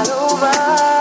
not over.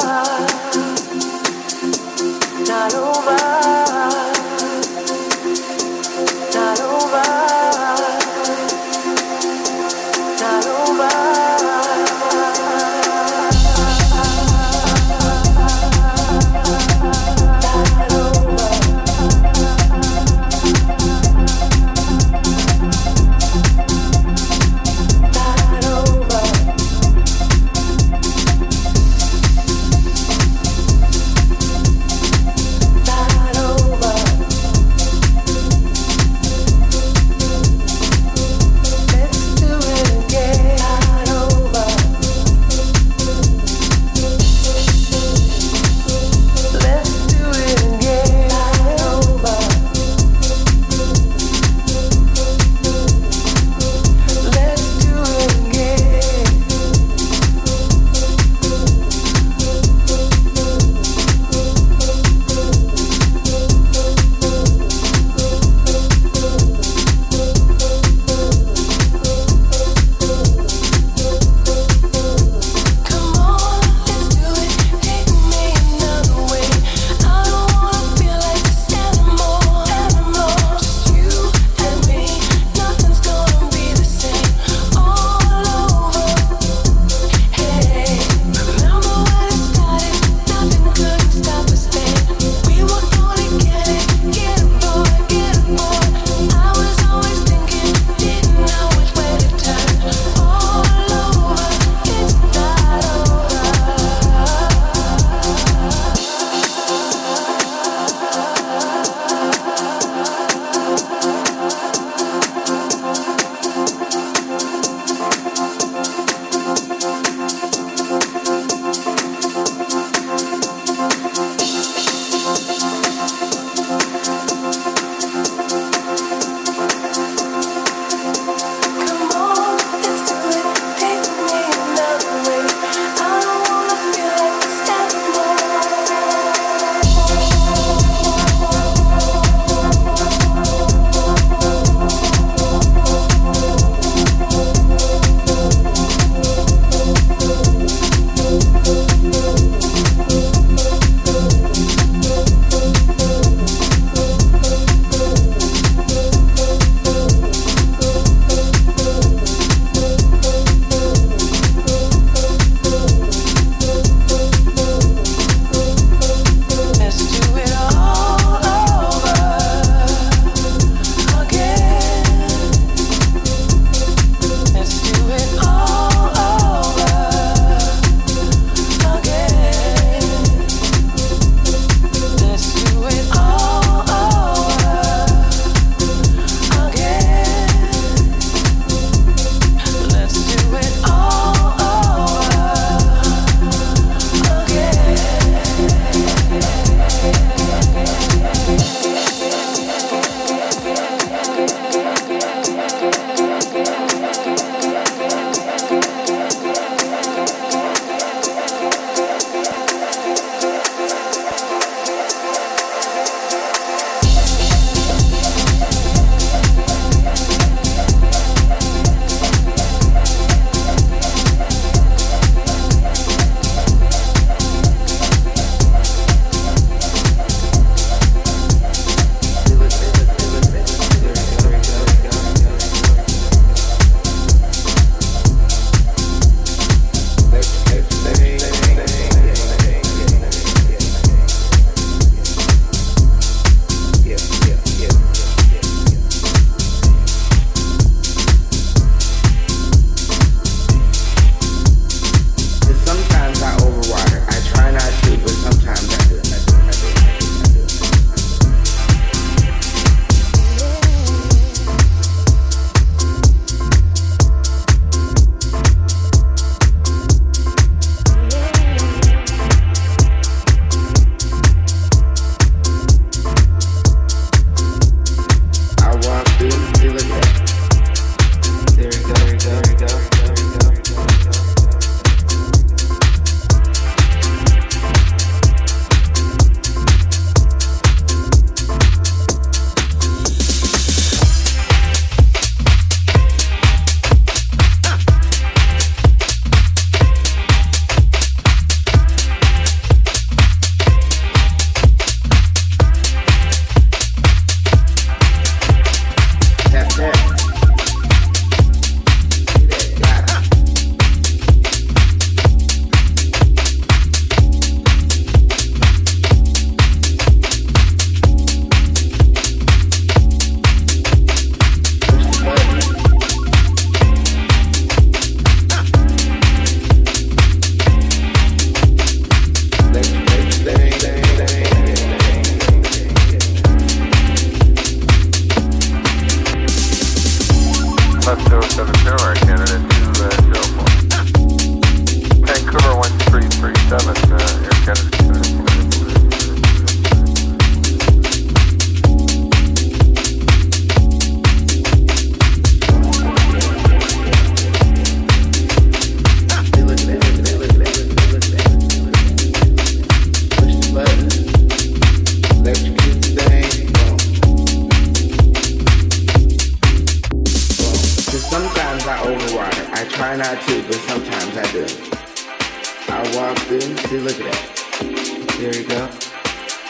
See, look at that. There you go.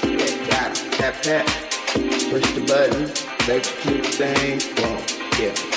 Yeah, got it. Tap, tap. Push the button, electrocute thing, boom, yeah.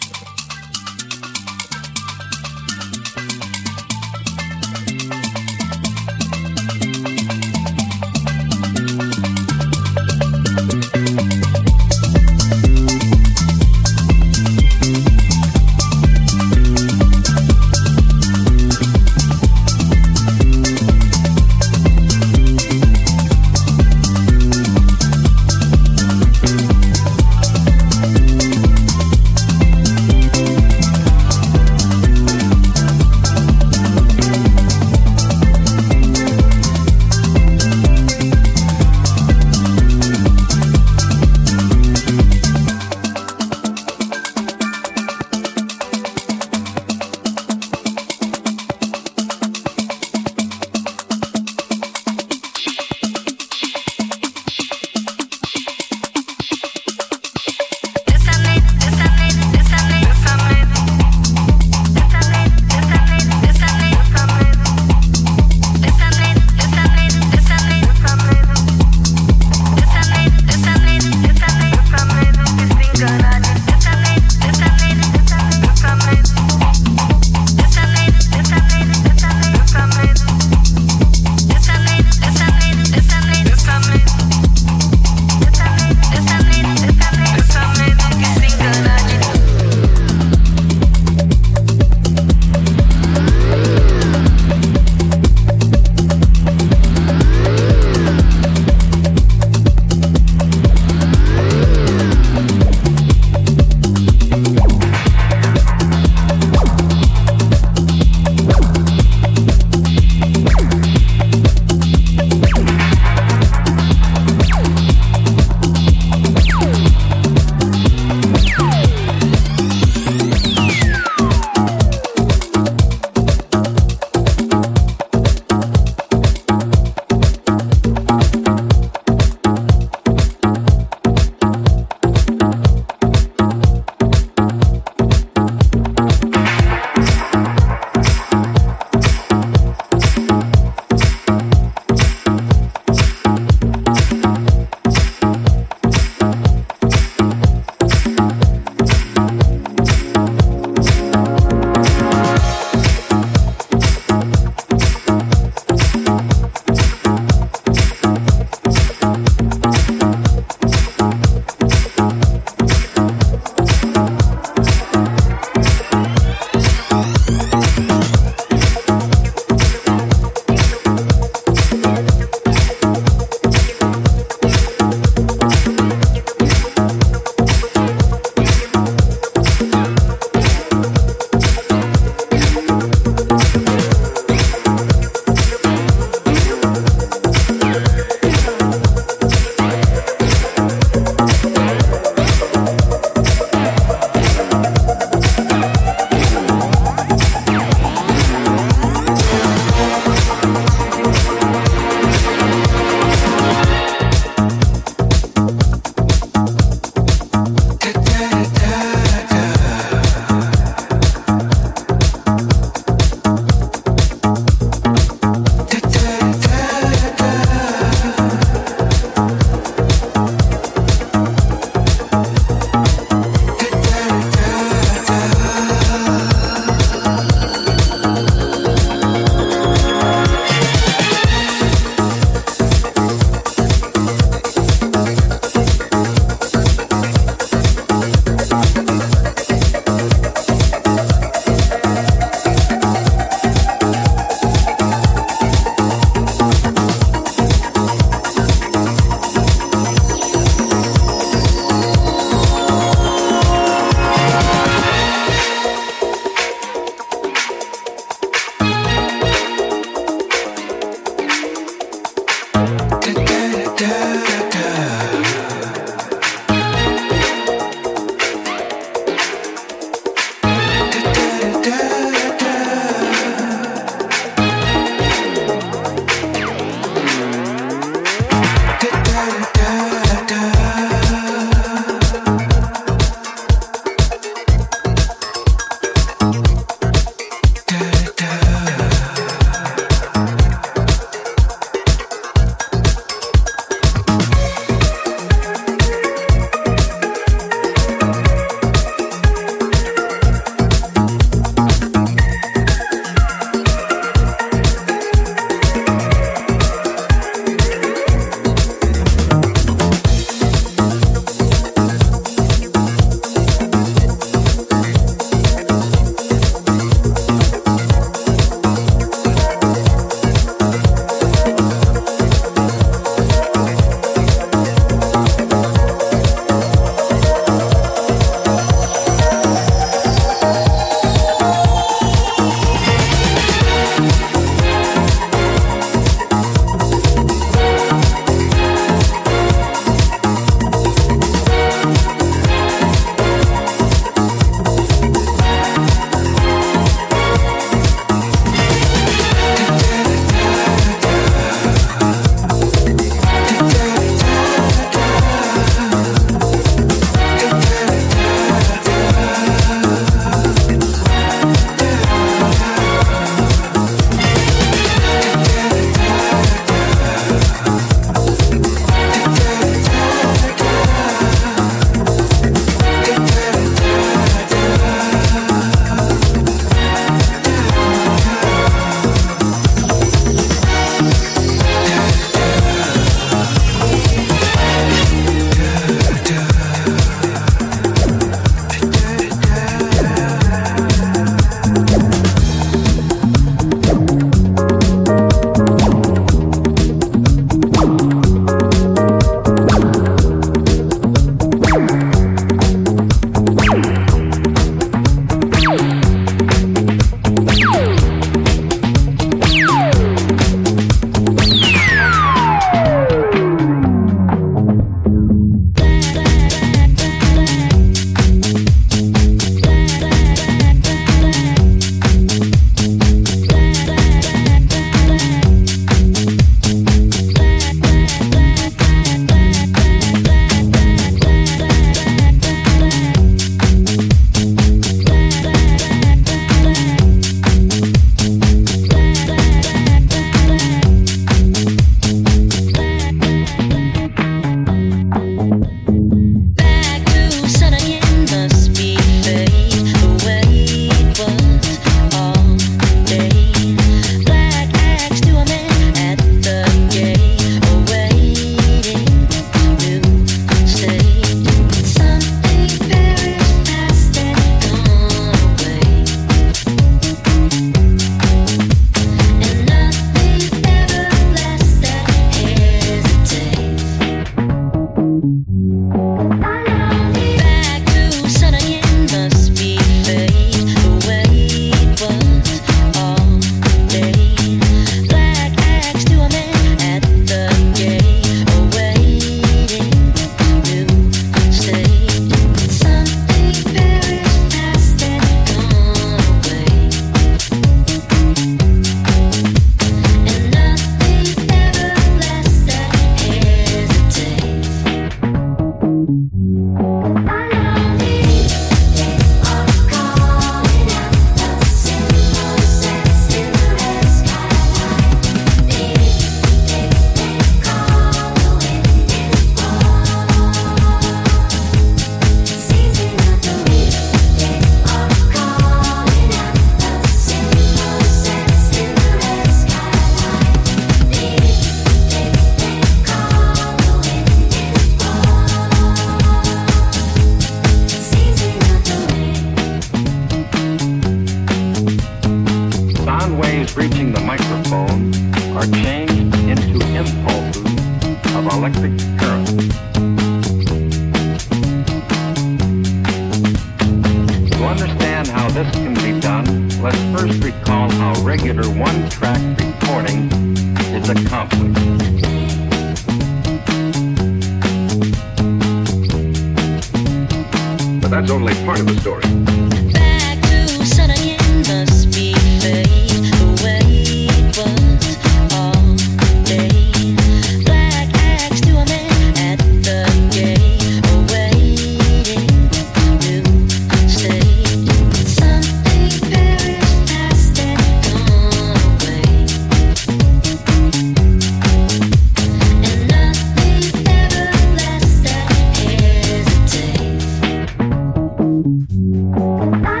Bye.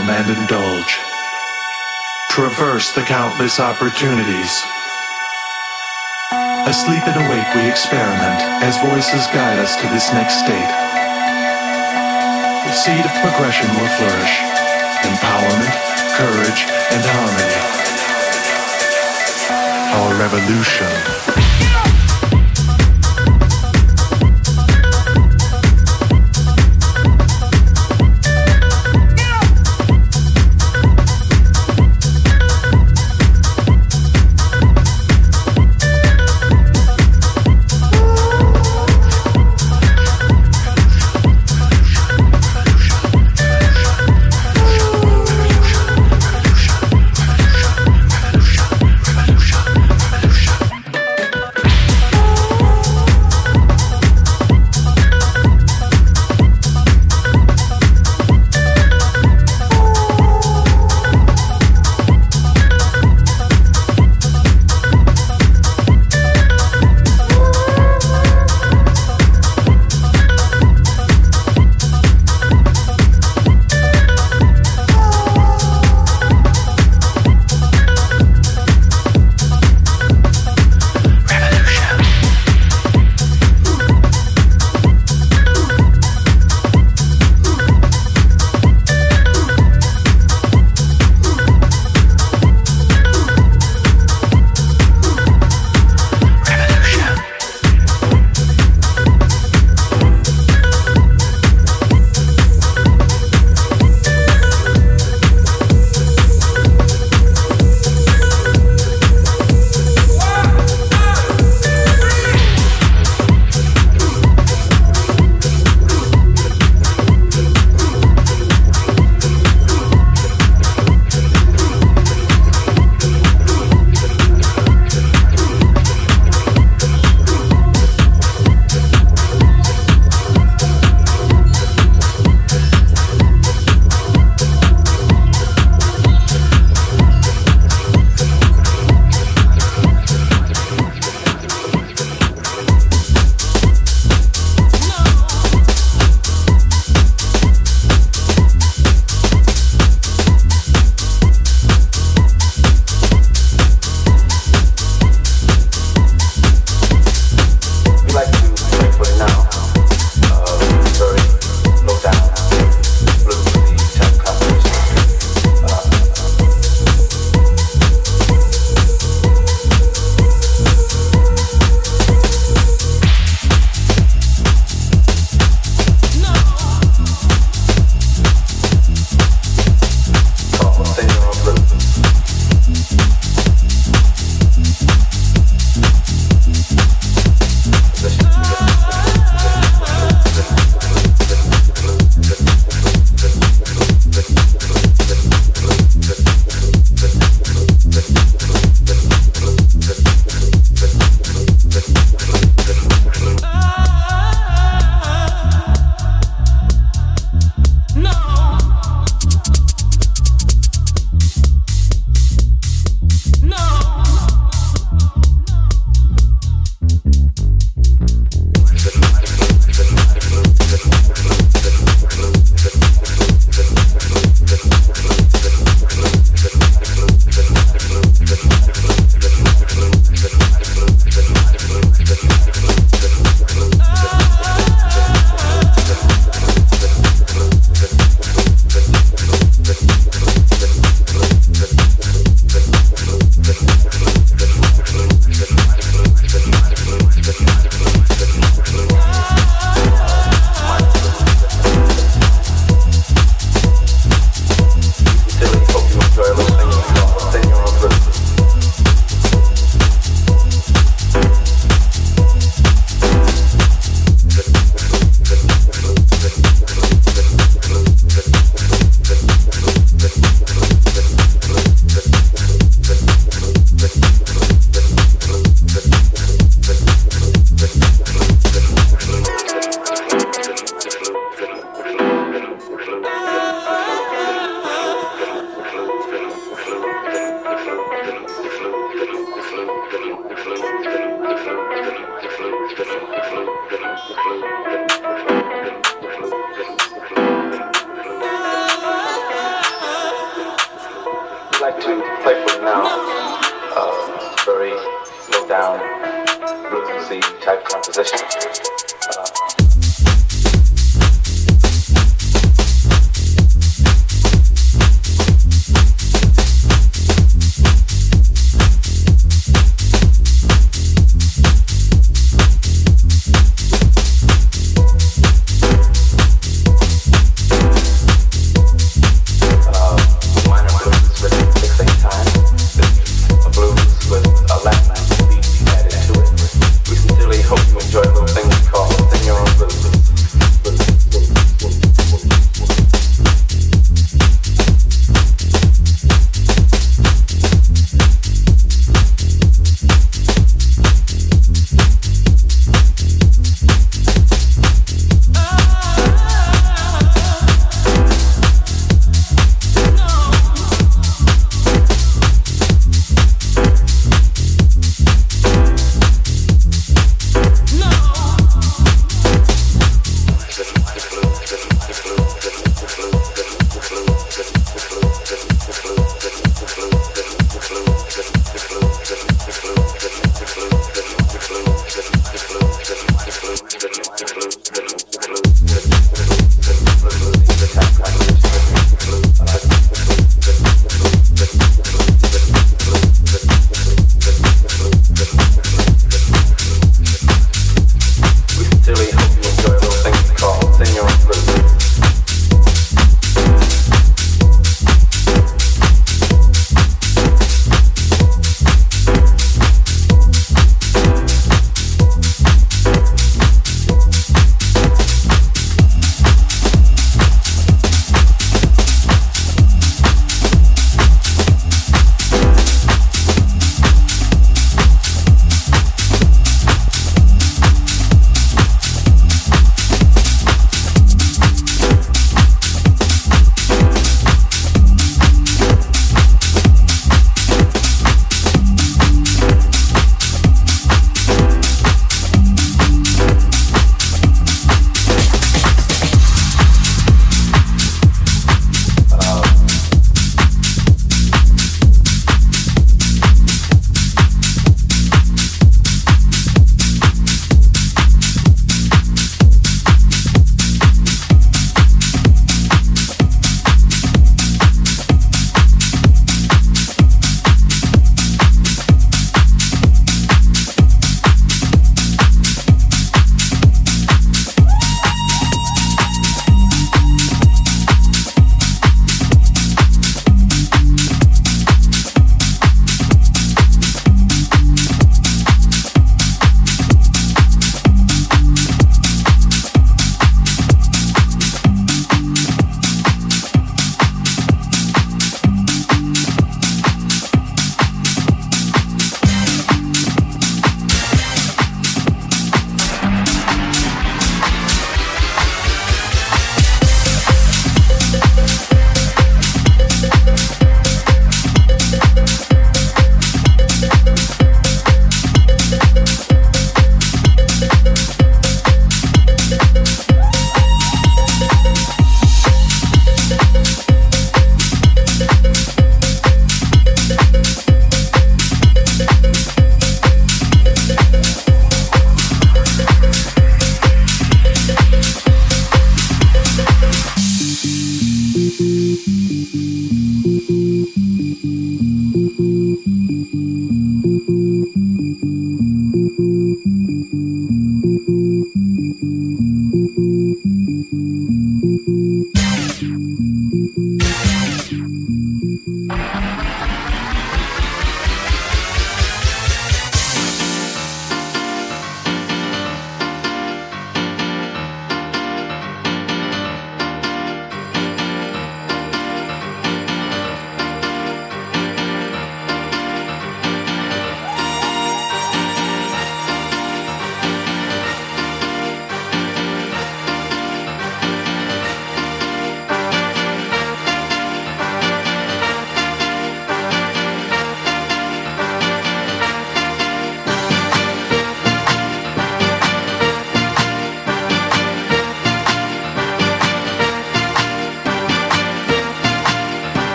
And indulge. Traverse the countless opportunities. Asleep and awake, we experiment as voices guide us to this next state. The seed of progression will flourish. Empowerment, courage, and harmony. Our revolution.